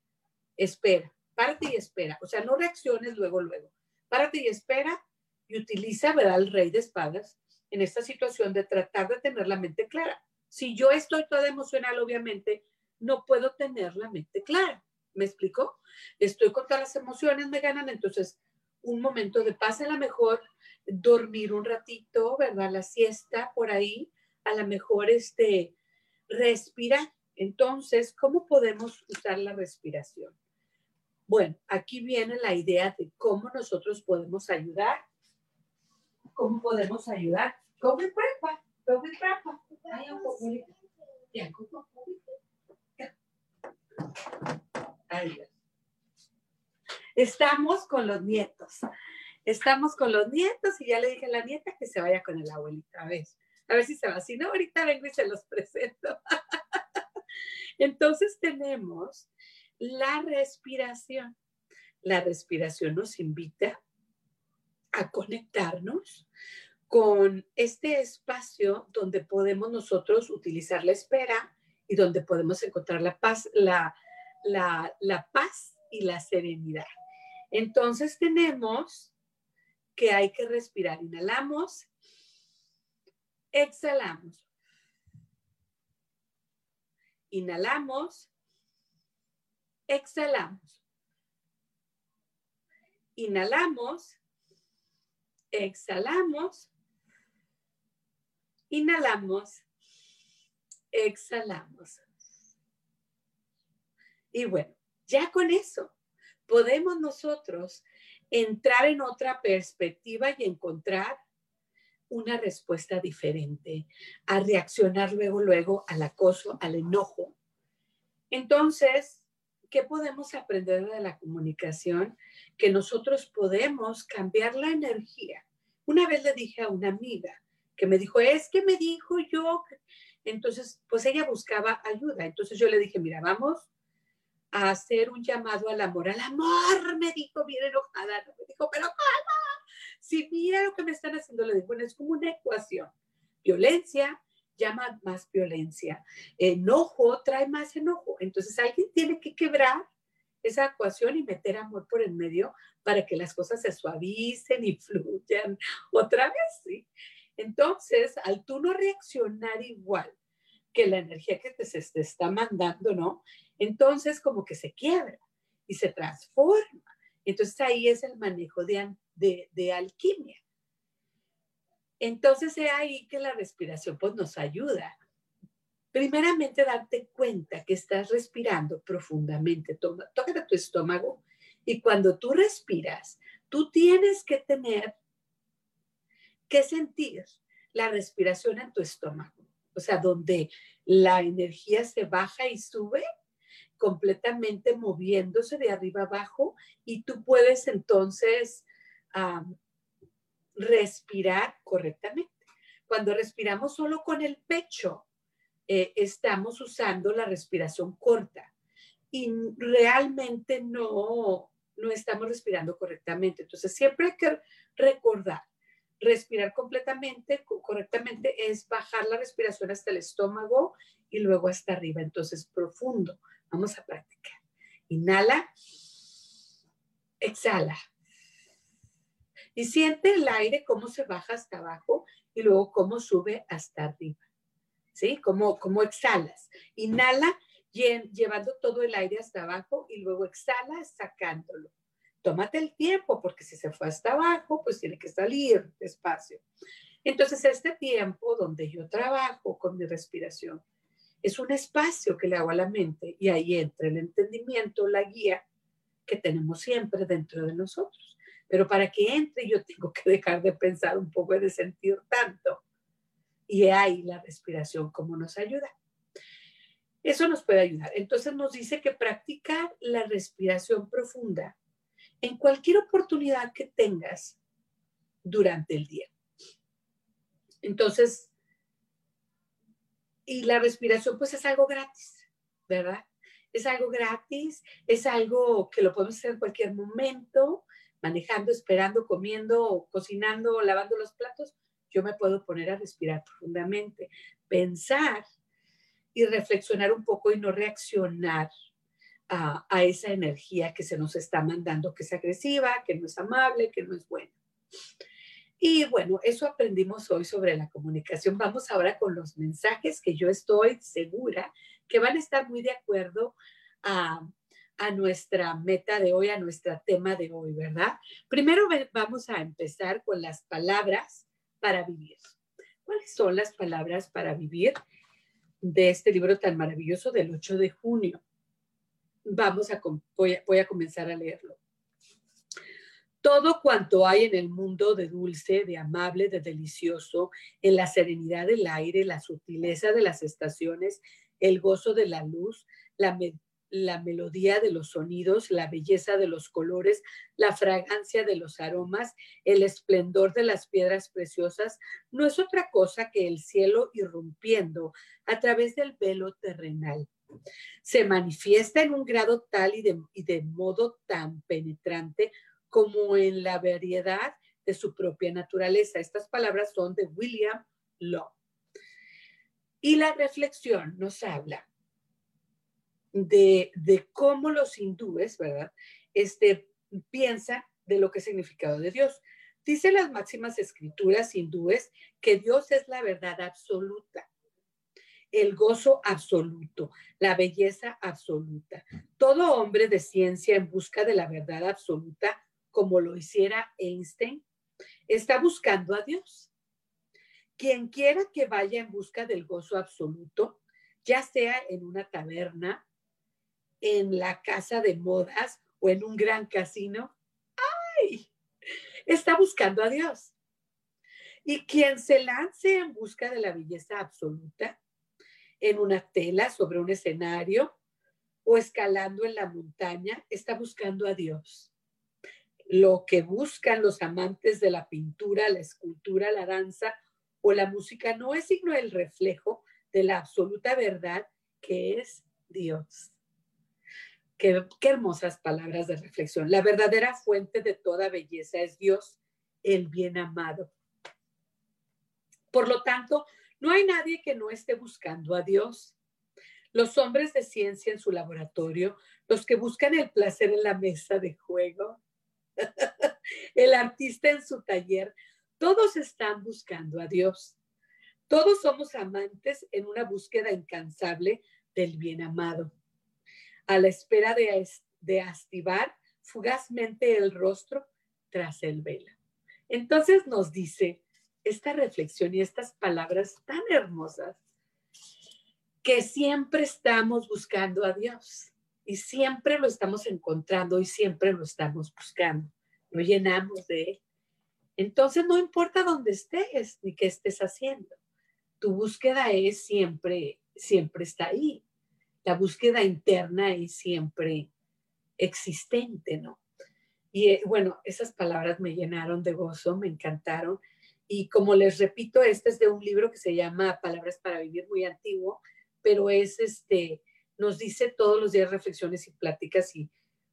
espera, párate y espera. O sea, no reacciones luego, luego. Párate y espera y utiliza, ¿verdad? El rey de espadas en esta situación de tratar de tener la mente clara. Si yo estoy toda emocional, obviamente, no puedo tener la mente clara. ¿Me explico? Estoy con todas las emociones, me ganan, entonces un momento de paz, a lo mejor dormir un ratito, ¿verdad? La siesta por ahí, a lo mejor este, respirar. Entonces, ¿cómo podemos usar la respiración? Bueno, aquí viene la idea de cómo nosotros podemos ayudar. ¿Cómo podemos ayudar? Go with grandpa. Go Estamos con los nietos. Estamos con los nietos y ya le dije a la nieta que se vaya con el abuelito. A ver, a ver si se va. Si no, ahorita vengo y se los presento. Entonces tenemos la respiración. La respiración nos invita a conectarnos con este espacio donde podemos nosotros utilizar la espera y donde podemos encontrar la paz, la, la, paz y la serenidad. Entonces tenemos que hay que respirar. Inhalamos, exhalamos. Inhalamos, exhalamos. Inhalamos, exhalamos. Inhalamos, exhalamos. Y bueno, ya con eso podemos nosotros entrar en otra perspectiva y encontrar una respuesta diferente, a reaccionar luego, luego al acoso, al enojo. Entonces, ¿qué podemos aprender de la comunicación? Que nosotros podemos cambiar la energía. Una vez le dije a una amiga que me dijo, es que me dijo yo, entonces, pues ella buscaba ayuda. Entonces yo le dije, mira, vamos a hacer un llamado al amor. Al amor, me dijo, bien enojada. Me dijo, pero ¿cómo? Si mira lo que me están haciendo, le digo, bueno, es como una ecuación. Violencia llama más violencia. Enojo trae más enojo. Entonces alguien tiene que quebrar esa ecuación y meter amor por el medio para que las cosas se suavicen y fluyan otra vez, ¿sí? Entonces, al tú no reaccionar igual que la energía que te, se está mandando, ¿no? Entonces como que se quiebra y se transforma. Entonces ahí es el manejo de, de, alquimia. Entonces es ahí que la respiración pues nos ayuda. Primeramente darte cuenta que estás respirando profundamente. Toma, toca tu estómago y cuando tú respiras, tú tienes que tener que sentir la respiración en tu estómago. O sea, donde la energía se baja y sube completamente moviéndose de arriba abajo y tú puedes entonces respirar correctamente. Cuando respiramos solo con el pecho, eh, estamos usando la respiración corta y realmente no, no estamos respirando correctamente. Entonces, siempre hay que recordar, respirar completamente, correctamente, es bajar la respiración hasta el estómago y luego hasta arriba. Entonces, profundo. Vamos a practicar. Inhala, exhala. Y siente el aire cómo se baja hasta abajo y luego cómo sube hasta arriba. ¿Sí? Cómo, cómo exhalas. Inhala llevando todo el aire hasta abajo y luego exhala sacándolo. Tómate el tiempo porque si se fue hasta abajo, pues tiene que salir despacio. Entonces, este tiempo donde yo trabajo con mi respiración, es un espacio que le hago a la mente y ahí entra el entendimiento, la guía que tenemos siempre dentro de nosotros. Pero para que entre yo tengo que dejar de pensar un poco y de sentir tanto. Y ahí la respiración como nos ayuda. Eso nos puede ayudar. Entonces nos dice que practicar la respiración profunda en cualquier oportunidad que tengas durante el día. Entonces, y la respiración pues es algo gratis, ¿verdad? Es algo gratis, es algo que lo podemos hacer en cualquier momento, manejando, esperando, comiendo, cocinando, lavando los platos. Yo me puedo poner a respirar profundamente, pensar y reflexionar un poco y no reaccionar a, a, esa energía que se nos está mandando, que es agresiva, que no es amable, que no es buena. Y bueno, eso aprendimos hoy sobre la comunicación. Vamos ahora con los mensajes que yo estoy segura que van a estar muy de acuerdo a, nuestra meta de hoy, a nuestro tema de hoy, ¿verdad? Primero vamos a empezar con las palabras para vivir. ¿Cuáles son las palabras para vivir de este libro tan maravilloso del 8 de junio? Vamos a, voy a comenzar a leerlo. Todo cuanto hay en el mundo de dulce, de amable, de delicioso, en la serenidad del aire, la sutileza de las estaciones, el gozo de la luz, la, la melodía de los sonidos, la belleza de los colores, la fragancia de los aromas, el esplendor de las piedras preciosas, no es otra cosa que el cielo irrumpiendo a través del velo terrenal Se manifiesta en un grado tal y de, modo tan penetrante como en la variedad de su propia naturaleza. Estas palabras son de William Law. Y la reflexión nos habla de, cómo los hindúes, ¿verdad? Este, piensa de lo que es significado de Dios. Dice las máximas escrituras hindúes que Dios es la verdad absoluta, el gozo absoluto, la belleza absoluta. Todo hombre de ciencia en busca de la verdad absoluta, como lo hiciera Einstein, está buscando a Dios. Quien quiera que vaya en busca del gozo absoluto, ya sea en una taberna, en la casa de modas o en un gran casino, ¡ay! Está buscando a Dios. Y quien se lance en busca de la belleza absoluta, en una tela sobre un escenario o escalando en la montaña, está buscando a Dios. Lo que buscan los amantes de la pintura, la escultura, la danza o la música no es sino el reflejo de la absoluta verdad que es Dios. Qué, hermosas palabras de reflexión. La verdadera fuente de toda belleza es Dios, el bien amado. Por lo tanto, no hay nadie que no esté buscando a Dios. Los hombres de ciencia en su laboratorio, los que buscan el placer en la mesa de juego, el artista en su taller, todos están buscando a Dios. Todos somos amantes en una búsqueda incansable del bien amado a la espera de, de fugazmente el rostro tras el velo. Entonces nos dice esta reflexión y estas palabras tan hermosas que siempre estamos buscando a Dios y siempre lo estamos encontrando y siempre lo estamos buscando. Lo llenamos de Él. Entonces no importa dónde estés ni qué estés haciendo, tu búsqueda es siempre, siempre está ahí la búsqueda interna es siempre existente, ¿no? Y eh, bueno, esas palabras me llenaron de gozo, me encantaron. Y como les repito, este es de un libro que se llama Palabras para Vivir, muy antiguo, pero es este, nos dice todos los días reflexiones y pláticas y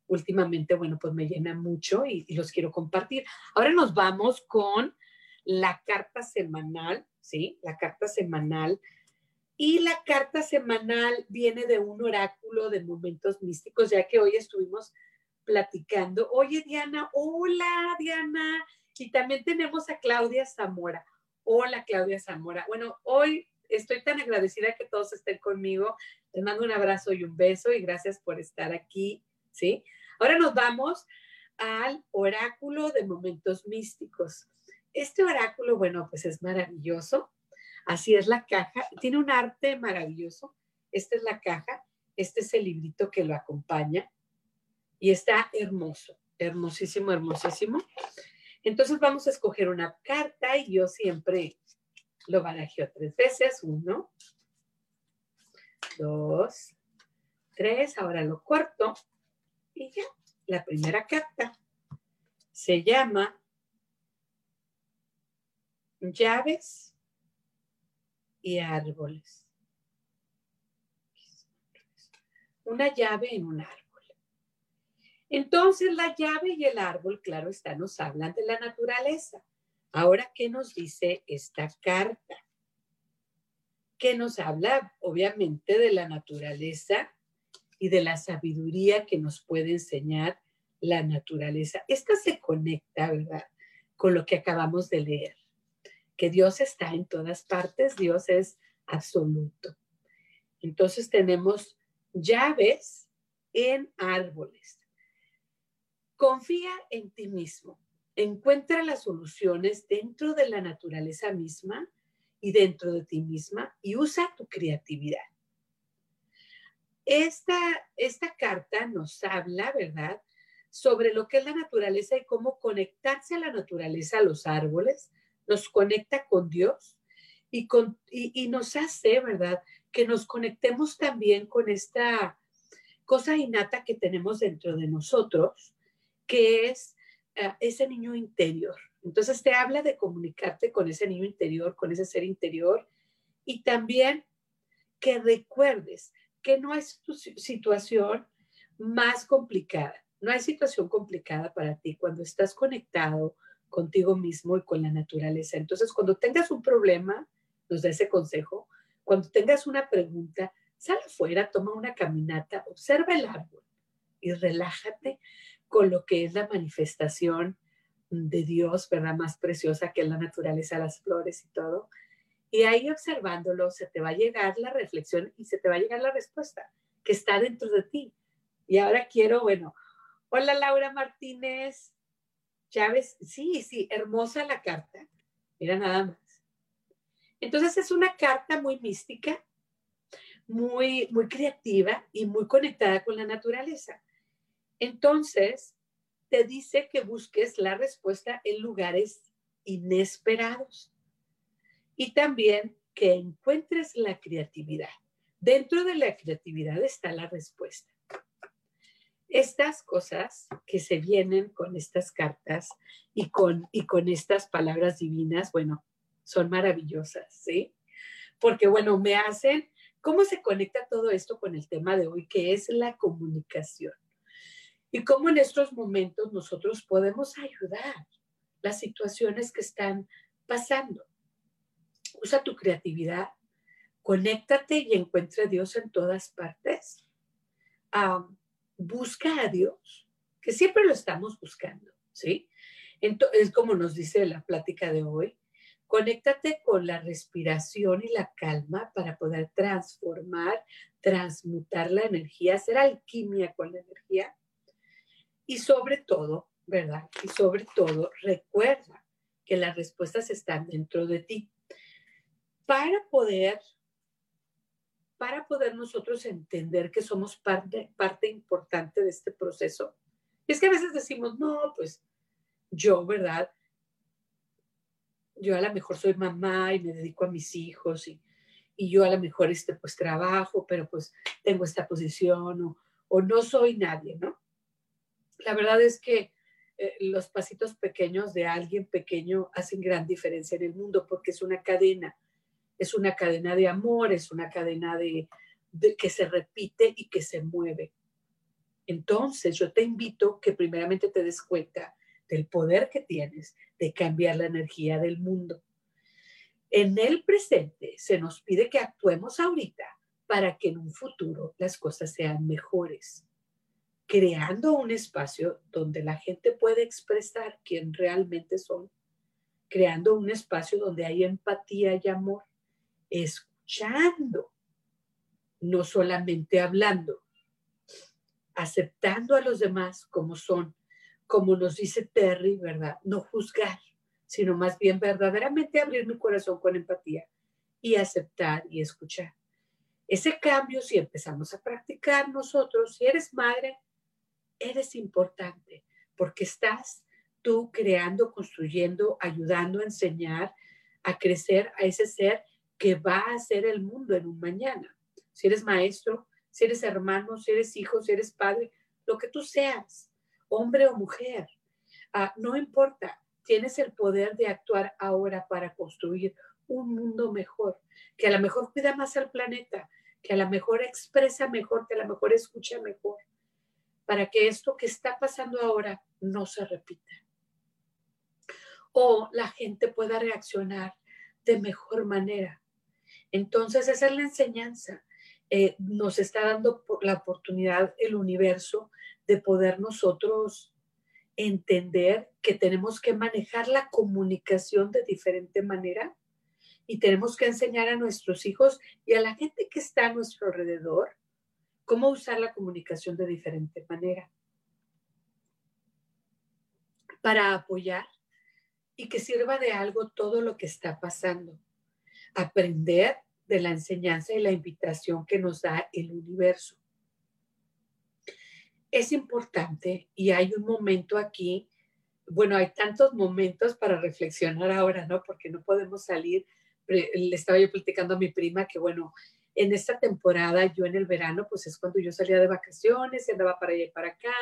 últimamente, bueno, pues me llena mucho y, los quiero compartir. Ahora nos vamos con la carta semanal, ¿sí? La carta semanal y la carta semanal viene de un oráculo de momentos místicos, ya que hoy estuvimos platicando. Oye, Diana, hola, Diana. Y también tenemos a Claudia Zamora. Hola, Claudia Zamora. Bueno, hoy estoy tan agradecida que todos estén conmigo. Les mando un abrazo y un beso y gracias por estar aquí, ¿sí? Ahora nos vamos al oráculo de momentos místicos. Este oráculo, bueno, pues es maravilloso Así es la caja. Tiene un arte maravilloso. Esta es la caja. Este es el librito que lo acompaña. Y está hermoso, hermosísimo, hermosísimo. Entonces vamos a escoger una carta y yo siempre lo barajeo tres veces. Uno, dos, tres. Ahora lo corto y ya. La primera carta se llama llaves y árboles. Una llave en un árbol. Entonces la llave y el árbol, claro está, nos hablan de la naturaleza. Ahora, ¿qué nos dice esta carta? Que nos habla, obviamente, de la naturaleza y de la sabiduría que nos puede enseñar la naturaleza. Esta se conecta, ¿verdad? Con lo que acabamos de leer que Dios está en todas partes, Dios es absoluto. Entonces tenemos llaves en árboles. Confía en ti mismo. Encuentra las soluciones dentro de la naturaleza misma y dentro de ti misma y usa tu creatividad. Esta, esta carta nos habla, ¿verdad?, sobre lo que es la naturaleza y cómo conectarse a la naturaleza, a los árboles, nos conecta con Dios y, con, y, nos hace, ¿verdad? Que nos conectemos también con esta cosa innata que tenemos dentro de nosotros, que es eh, ese niño interior. Entonces te habla de comunicarte con ese niño interior, con ese ser interior y también que recuerdes que no es tu situación más complicada. No hay situación complicada para ti cuando estás conectado contigo mismo y con la naturaleza. Entonces, cuando tengas un problema, nos da ese consejo, cuando tengas una pregunta, sal afuera, toma una caminata, observa el árbol y relájate con lo que es la manifestación de Dios, ¿verdad? Más preciosa que la naturaleza, las flores y todo. Y ahí observándolo, se te va a llegar la reflexión y se te va a llegar la respuesta que está dentro de ti. Y ahora quiero, bueno, hola Laura Martínez, Chávez, sí, sí, hermosa la carta. Mira nada más. Entonces es una carta muy mística, muy, muy creativa y muy conectada con la naturaleza. Entonces, te dice que busques la respuesta en lugares inesperados y también que encuentres la creatividad. Dentro de la creatividad está la respuesta. Estas cosas que se vienen con estas cartas y con, y con estas palabras divinas, bueno, son maravillosas, ¿sí? Porque, bueno, me hacen, ¿cómo se conecta todo esto con el tema de hoy, que es la comunicación? Y cómo en estos momentos nosotros podemos ayudar las situaciones que están pasando. Usa tu creatividad, conéctate y encuentra a Dios en todas partes busca a Dios, que siempre lo estamos buscando, ¿sí? Entonces, es como nos dice la plática de hoy, conéctate con la respiración y la calma para poder transformar, transmutar la energía, hacer alquimia con la energía. Y sobre todo, ¿verdad? Y sobre todo, recuerda que las respuestas están dentro de ti. Para poder para poder nosotros entender que somos parte, parte importante de este proceso. Es que a veces decimos, no, pues yo, ¿verdad? Yo a lo mejor soy mamá y me dedico a mis hijos y, y yo a lo mejor este, pues trabajo, pero pues tengo esta posición o, o no soy nadie, ¿no? La verdad es que eh, los pasitos pequeños de alguien pequeño hacen gran diferencia en el mundo porque es una cadena es una cadena de amor, es una cadena de, que se repite y que se mueve. Entonces yo te invito que primeramente te des cuenta del poder que tienes de cambiar la energía del mundo. En el presente se nos pide que actuemos ahorita para que en un futuro las cosas sean mejores, creando un espacio donde la gente puede expresar quién realmente son, creando un espacio donde hay empatía y amor, escuchando, no solamente hablando, aceptando a los demás como son, como nos dice Terry, ¿verdad? No juzgar, sino más bien verdaderamente abrir mi corazón con empatía y aceptar y escuchar. Ese cambio, si empezamos a practicar nosotros, si eres madre, eres importante porque estás tú creando, construyendo, ayudando a enseñar, a crecer a ese ser que va a ser el mundo en un mañana. Si eres maestro, si eres hermano, si eres hijo, si eres padre, lo que tú seas, hombre o mujer, ah, no importa, tienes el poder de actuar ahora para construir un mundo mejor, que a lo mejor cuida más al planeta, que a lo mejor expresa mejor, que a lo mejor escucha mejor, para que esto que está pasando ahora no se repita. O la gente pueda reaccionar de mejor manera entonces, esa es la enseñanza. Eh, nos está dando la oportunidad el universo de poder nosotros entender que tenemos que manejar la comunicación de diferente manera y tenemos que enseñar a nuestros hijos y a la gente que está a nuestro alrededor cómo usar la comunicación de diferente manera para apoyar y que sirva de algo todo lo que está pasando aprender de la enseñanza y la invitación que nos da el universo. Es importante y hay un momento aquí, bueno, hay tantos momentos para reflexionar ahora, ¿no? Porque no podemos salir. Le estaba yo platicando a mi prima que, bueno, en esta temporada, yo en el verano, pues es cuando yo salía de vacaciones y andaba para allá para acá.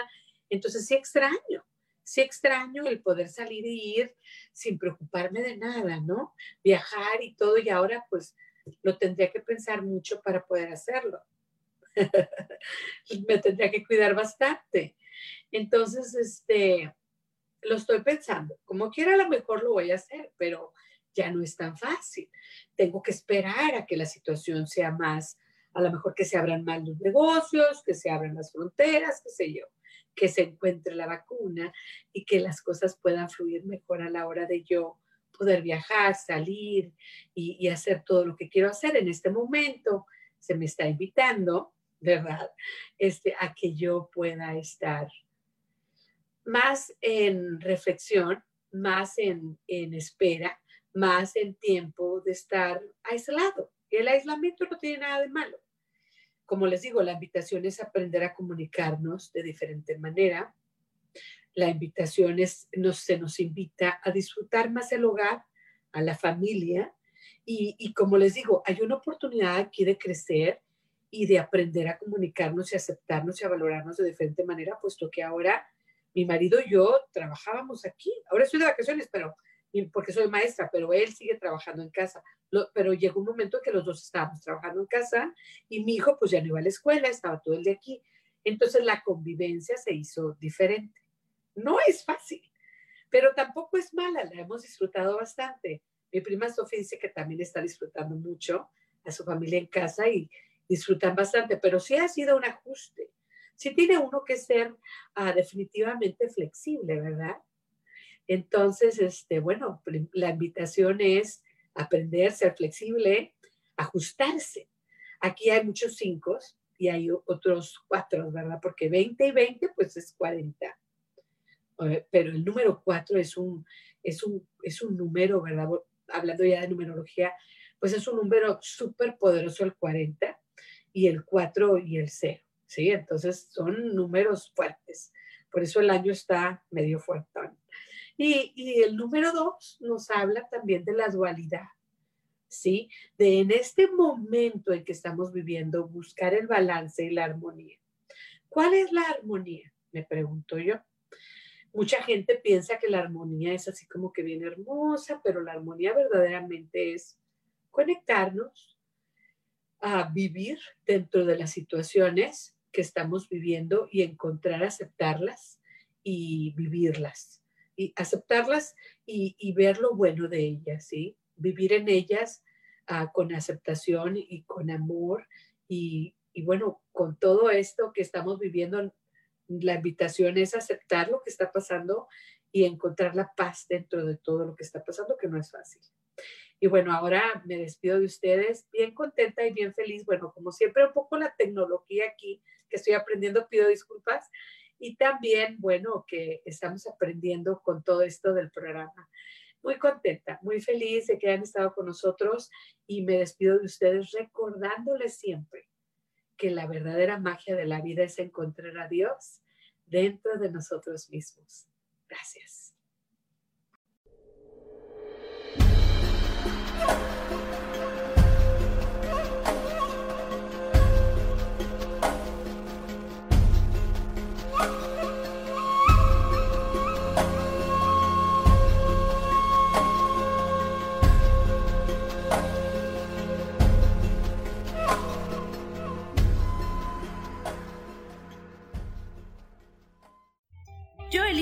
Entonces sí extraño, sí extraño el poder salir y ir sin preocuparme de nada, ¿no? Viajar y todo, y ahora pues lo tendría que pensar mucho para poder hacerlo. me tendría que cuidar bastante. Entonces, este, lo estoy pensando. Como quiera, a lo mejor lo voy a hacer, pero ya no es tan fácil. Tengo que esperar a que la situación sea más, a lo mejor que se abran más los negocios, que se abran las fronteras, qué sé yo, que se encuentre la vacuna y que las cosas puedan fluir mejor a la hora de yo poder viajar, salir y, hacer todo lo que quiero hacer. En este momento se me está invitando, ¿verdad? Este, a que yo pueda estar más en reflexión, más en, en espera, más en tiempo de estar aislado. El aislamiento no tiene nada de malo. Como les digo, la invitación es aprender a comunicarnos de diferente manera, la invitación es, nos, se nos invita a disfrutar más el hogar, a la familia. Y, y como les digo, hay una oportunidad aquí de crecer y de aprender a comunicarnos y aceptarnos y a valorarnos de diferente manera, puesto que ahora mi marido y yo trabajábamos aquí. Ahora estoy de vacaciones, pero porque soy maestra, pero él sigue trabajando en casa. pero llegó un momento que los dos estábamos trabajando en casa y mi hijo pues ya no iba a la escuela, estaba todo el día aquí. Entonces la convivencia se hizo diferente. No es fácil, pero tampoco es mala, la hemos disfrutado bastante. Mi prima Sofía dice que también está disfrutando mucho a su familia en casa y disfrutan bastante, pero sí ha sido un ajuste. Sí tiene uno que ser ah, definitivamente flexible, ¿verdad? Entonces, este, bueno, la invitación es aprender, ser flexible, ajustarse. Aquí hay muchos cinco y hay otros cuatro, ¿verdad? Porque 20 y 20, pues es 40. Eh, pero el número 4 es un, es un, es un número, ¿verdad? Hablando ya de numerología, pues es un número súper poderoso el 40 y el 4 y el 0, ¿sí? Entonces son números fuertes. Por eso el año está medio fuerte. Y, el número 2 nos habla también de la dualidad, ¿sí? De en este momento en que estamos viviendo, buscar el balance y la armonía. ¿Cuál es la armonía? Me pregunto yo mucha gente piensa que la armonía es así como que bien hermosa, pero la armonía verdaderamente es conectarnos a vivir dentro de las situaciones que estamos viviendo y encontrar aceptarlas y vivirlas y aceptarlas y, ver lo bueno de ellas, ¿sí? Vivir en ellas ah, con aceptación y con amor y, y bueno, con todo esto que estamos viviendo la invitación es aceptar lo que está pasando y encontrar la paz dentro de todo lo que está pasando, que no es fácil. Y bueno, ahora me despido de ustedes, bien contenta y bien feliz. Bueno, como siempre, un poco la tecnología aquí que estoy aprendiendo, pido disculpas. Y también, bueno, que estamos aprendiendo con todo esto del programa. Muy contenta, muy feliz de que hayan estado con nosotros y me despido de ustedes recordándoles siempre que la verdadera magia de la vida es encontrar a Dios dentro de nosotros mismos. Gracias.